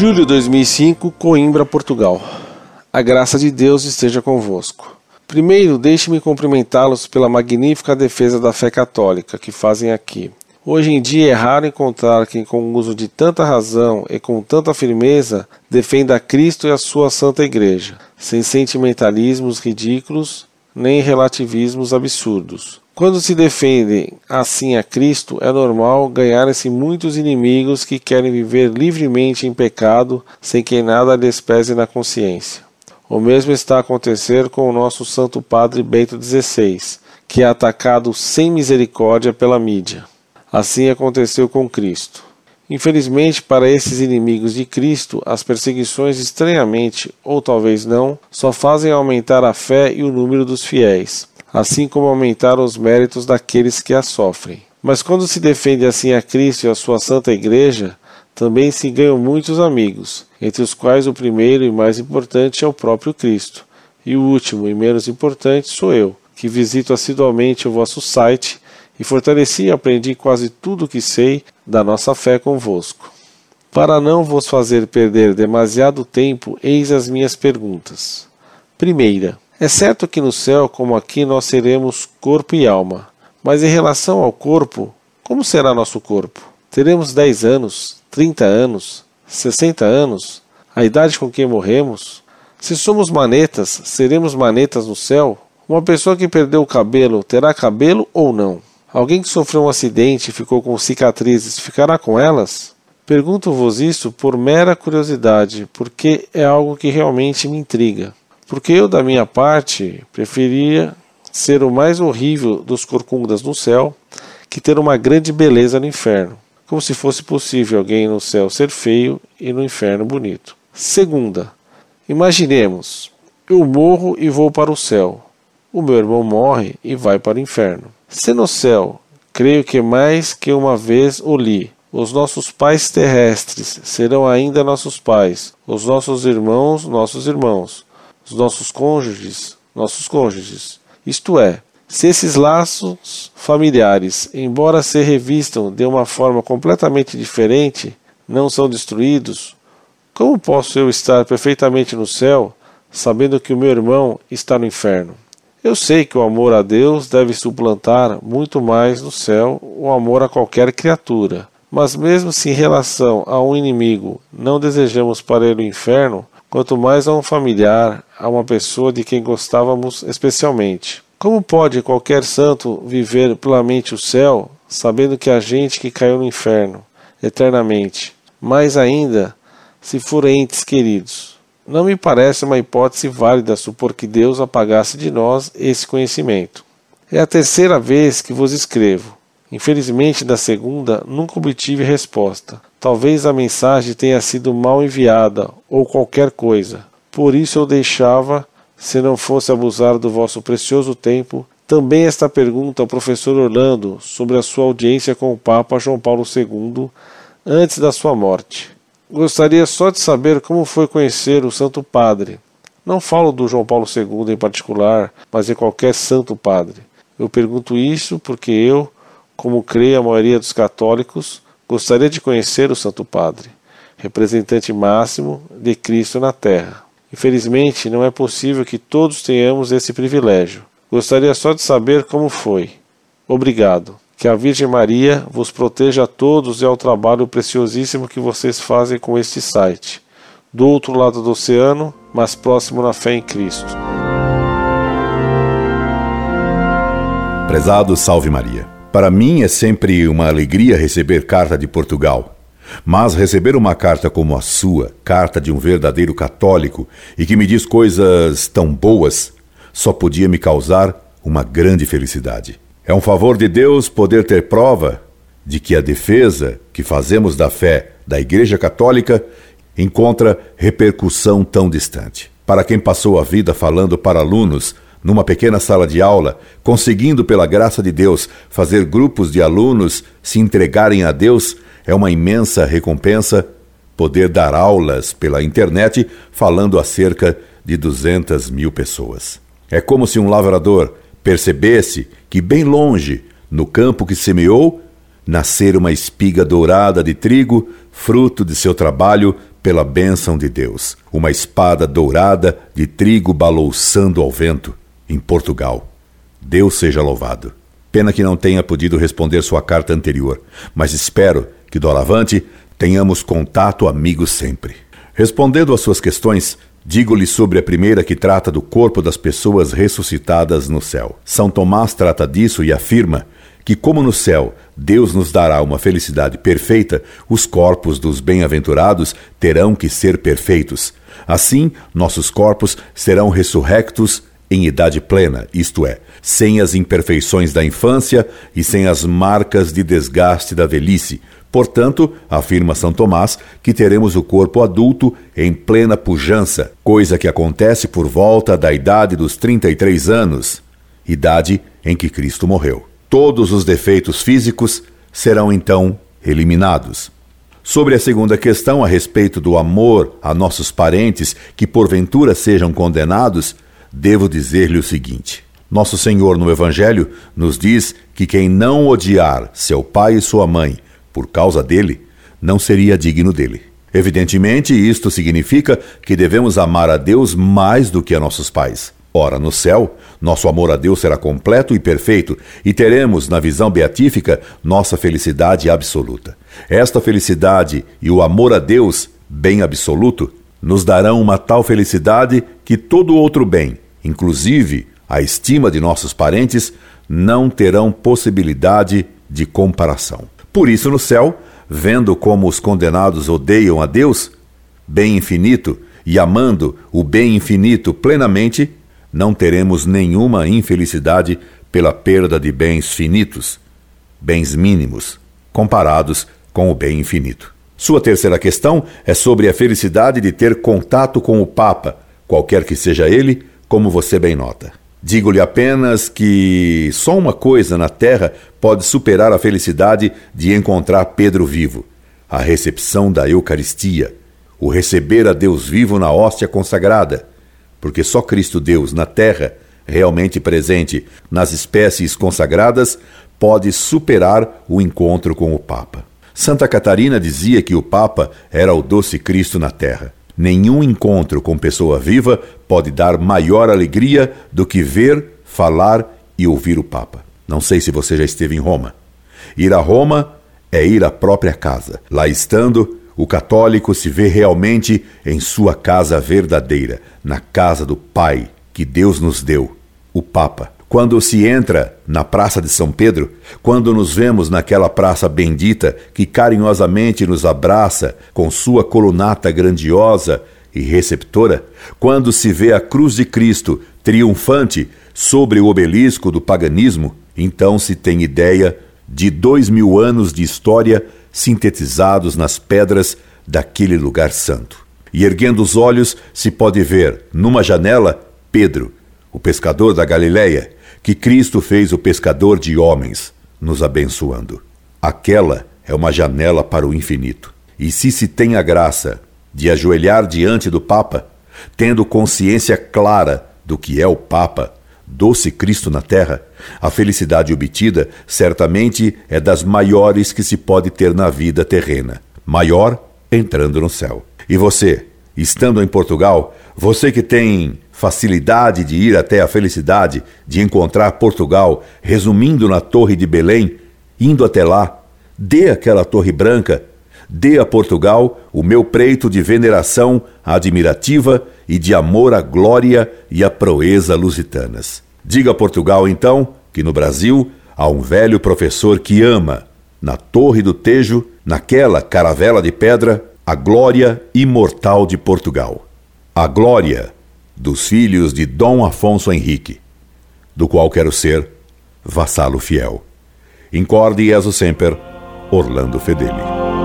Julho de 2005, Coimbra, Portugal. A graça de Deus esteja convosco. Primeiro, deixe-me cumprimentá-los pela magnífica defesa da fé católica que fazem aqui. Hoje em dia é raro encontrar quem, com o uso de tanta razão e com tanta firmeza, defenda Cristo e a sua Santa Igreja, sem sentimentalismos ridículos nem relativismos absurdos. Quando se defendem assim a Cristo, é normal ganharem-se muitos inimigos que querem viver livremente em pecado sem que nada lhes pese na consciência. O mesmo está a acontecer com o nosso Santo Padre Bento XVI, que é atacado sem misericórdia pela mídia. Assim aconteceu com Cristo. Infelizmente, para esses inimigos de Cristo, as perseguições, estranhamente, ou talvez não, só fazem aumentar a fé e o número dos fiéis, assim como aumentar os méritos daqueles que a sofrem. Mas quando se defende assim a Cristo e a sua Santa Igreja, também se ganham muitos amigos, entre os quais o primeiro e mais importante é o próprio Cristo, e o último e menos importante sou eu, que visito assiduamente o vosso site e fortaleci e aprendi quase tudo o que sei da nossa fé convosco. Para não vos fazer perder demasiado tempo, eis as minhas perguntas. Primeira, é certo que no céu, como aqui, nós seremos corpo e alma, mas em relação ao corpo, como será nosso corpo? Teremos 10 anos, 30 anos, 60 anos, a idade com que morremos? Se somos manetas, seremos manetas no céu? Uma pessoa que perdeu o cabelo terá cabelo ou não? Alguém que sofreu um acidente e ficou com cicatrizes ficará com elas? Pergunto-vos isso por mera curiosidade, porque é algo que realmente me intriga. Porque eu, da minha parte, preferia ser o mais horrível dos corcundas no céu que ter uma grande beleza no inferno, como se fosse possível alguém no céu ser feio e no inferno bonito. Segunda, imaginemos, eu morro e vou para o céu. O meu irmão morre e vai para o inferno. Se no céu, creio que mais que uma vez o li, os nossos pais terrestres serão ainda nossos pais, os nossos irmãos, nossos irmãos, os nossos cônjuges, nossos cônjuges. Isto é, se esses laços familiares, embora se revistam de uma forma completamente diferente, não são destruídos, como posso eu estar perfeitamente no céu, sabendo que o meu irmão está no inferno? Eu sei que o amor a Deus deve suplantar muito mais no céu o amor a qualquer criatura. Mas mesmo se em relação a um inimigo não desejamos para ele o inferno, quanto mais a um familiar, a uma pessoa de quem gostávamos especialmente. Como pode qualquer santo viver plenamente o céu, sabendo que a gente que caiu no inferno eternamente, mais ainda se for entes queridos? Não me parece uma hipótese válida supor que Deus apagasse de nós esse conhecimento. É a terceira vez que vos escrevo. Infelizmente, da segunda, nunca obtive resposta. Talvez a mensagem tenha sido mal enviada ou qualquer coisa. Por isso eu deixava, se não fosse abusar do vosso precioso tempo, também esta pergunta ao professor Orlando sobre a sua audiência com o Papa João Paulo II antes da sua morte. Gostaria só de saber como foi conhecer o Santo Padre. Não falo do João Paulo II em particular, mas de qualquer Santo Padre. Eu pergunto isso porque eu, como creio a maioria dos católicos, gostaria de conhecer o Santo Padre, representante máximo de Cristo na Terra. Infelizmente, não é possível que todos tenhamos esse privilégio. Gostaria só de saber como foi. Obrigado. Que a Virgem Maria vos proteja a todos e ao trabalho preciosíssimo que vocês fazem com este site. Do outro lado do oceano, mas próximo na fé em Cristo. Prezado Salve Maria. Para mim é sempre uma alegria receber carta de Portugal. Mas receber uma carta como a sua, carta de um verdadeiro católico e que me diz coisas tão boas, só podia me causar uma grande felicidade. É um favor de Deus poder ter prova de que a defesa que fazemos da fé da Igreja Católica encontra repercussão tão distante. Para quem passou a vida falando para alunos numa pequena sala de aula, conseguindo, pela graça de Deus, fazer grupos de alunos se entregarem a Deus, é uma imensa recompensa poder dar aulas pela internet falando a cerca de 200 mil pessoas. É como se um lavrador percebesse que bem longe, no campo que semeou, nascer uma espiga dourada de trigo, fruto de seu trabalho pela bênção de Deus, uma espada dourada de trigo balouçando ao vento, em Portugal. Deus seja louvado. Pena que não tenha podido responder sua carta anterior, mas espero que doravante tenhamos contato amigo sempre. Respondendo às suas questões, digo-lhe sobre a primeira que trata do corpo das pessoas ressuscitadas no céu. São Tomás trata disso e afirma que, como no céu Deus nos dará uma felicidade perfeita, os corpos dos bem-aventurados terão que ser perfeitos. Assim, nossos corpos serão ressurrectos em idade plena, isto é, sem as imperfeições da infância e sem as marcas de desgaste da velhice. Portanto, afirma São Tomás que teremos o corpo adulto em plena pujança, coisa que acontece por volta da idade dos 33 anos, idade em que Cristo morreu. Todos os defeitos físicos serão então eliminados. Sobre a segunda questão a respeito do amor a nossos parentes que porventura sejam condenados, devo dizer-lhe o seguinte: Nosso Senhor no Evangelho nos diz que quem não odiar seu pai e sua mãe por causa dele, não seria digno dele. Evidentemente, isto significa que devemos amar a Deus mais do que a nossos pais. Ora, no céu, nosso amor a Deus será completo e perfeito, e teremos, na visão beatífica, nossa felicidade absoluta. Esta felicidade e o amor a Deus, bem absoluto, nos darão uma tal felicidade que todo outro bem, inclusive a estima de nossos parentes, não terão possibilidade de comparação. Por isso, no céu, vendo como os condenados odeiam a Deus, bem infinito, e amando o bem infinito plenamente, não teremos nenhuma infelicidade pela perda de bens finitos, bens mínimos, comparados com o bem infinito. Sua terceira questão é sobre a felicidade de ter contato com o Papa, qualquer que seja ele, como você bem nota. Digo-lhe apenas que só uma coisa na Terra pode superar a felicidade de encontrar Pedro vivo: a recepção da Eucaristia, o receber a Deus vivo na hóstia consagrada porque só Cristo Deus na Terra, realmente presente nas espécies consagradas, pode superar o encontro com o Papa. Santa Catarina dizia que o Papa era o doce Cristo na Terra. Nenhum encontro com pessoa viva pode dar maior alegria do que ver, falar e ouvir o Papa. Não sei se você já esteve em Roma. Ir a Roma é ir à própria casa. Lá estando, o católico se vê realmente em sua casa verdadeira, na casa do Pai que Deus nos deu, o Papa. Quando se entra na Praça de São Pedro, quando nos vemos naquela praça bendita que carinhosamente nos abraça com sua colunata grandiosa e receptora, quando se vê a cruz de Cristo triunfante sobre o obelisco do paganismo, então se tem ideia de dois mil anos de história sintetizados nas pedras daquele lugar santo. E erguendo os olhos, se pode ver, numa janela, Pedro, o pescador da Galileia, que Cristo fez o pescador de homens, nos abençoando. Aquela é uma janela para o infinito. E se se tem a graça de ajoelhar diante do Papa, tendo consciência clara do que é o Papa, doce Cristo na terra, a felicidade obtida certamente é das maiores que se pode ter na vida terrena. Maior entrando no céu. E você, estando em Portugal, você que tem facilidade de ir até a felicidade de encontrar Portugal, resumindo na Torre de Belém, indo até lá, dê aquela torre branca, dê a Portugal o meu preito de veneração admirativa e de amor à glória e à proeza lusitanas. Diga a Portugal, então, que no Brasil há um velho professor que ama, na Torre do Tejo, naquela caravela de pedra, a glória imortal de Portugal. A glória dos filhos de Dom Afonso Henrique, do qual quero ser vassalo fiel. Incorde Jesus Semper, Orlando Fedeli.